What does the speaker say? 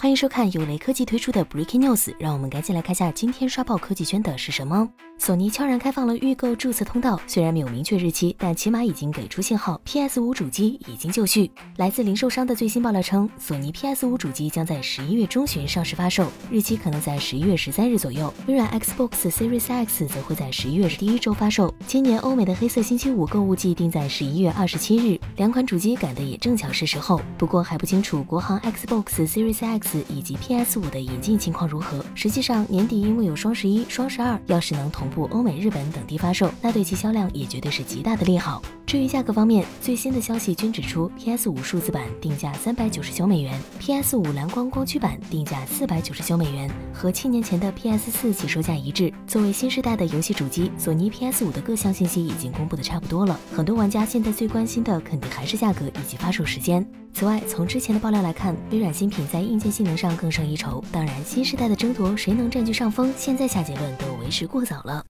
欢迎收看由雷科技推出的 Breaking News，让我们赶紧来看下今天刷爆科技圈的是什么。索尼悄然开放了预购注册通道，虽然没有明确日期，但起码已经给出信号，PS5 主机已经就绪。来自零售商的最新爆料称，索尼 PS5 主机将在十一月中旬上市发售，日期可能在十一月十三日左右。微软 Xbox Series X 则会在十一月第一周发售。今年欧美的黑色星期五购物季定在十一月二十七日，两款主机赶得也正巧是时候。不过还不清楚国行 Xbox Series X。以及 PS 五的引进情况如何？实际上年底因为有双十一、双十二，要是能同步欧美、日本等地发售，那对其销量也绝对是极大的利好。至于价格方面，最新的消息均指出，PS 五数字版定价三百九十九美元，PS 五蓝光光驱版定价四百九十九美元，和七年前的 PS 四起售价一致。作为新时代的游戏主机，索尼 PS 五的各项信息已经公布的差不多了。很多玩家现在最关心的肯定还是价格以及发售时间。此外，从之前的爆料来看，微软新品在硬件性能上更胜一筹。当然，新时代的争夺谁能占据上风，现在下结论都为时过早了。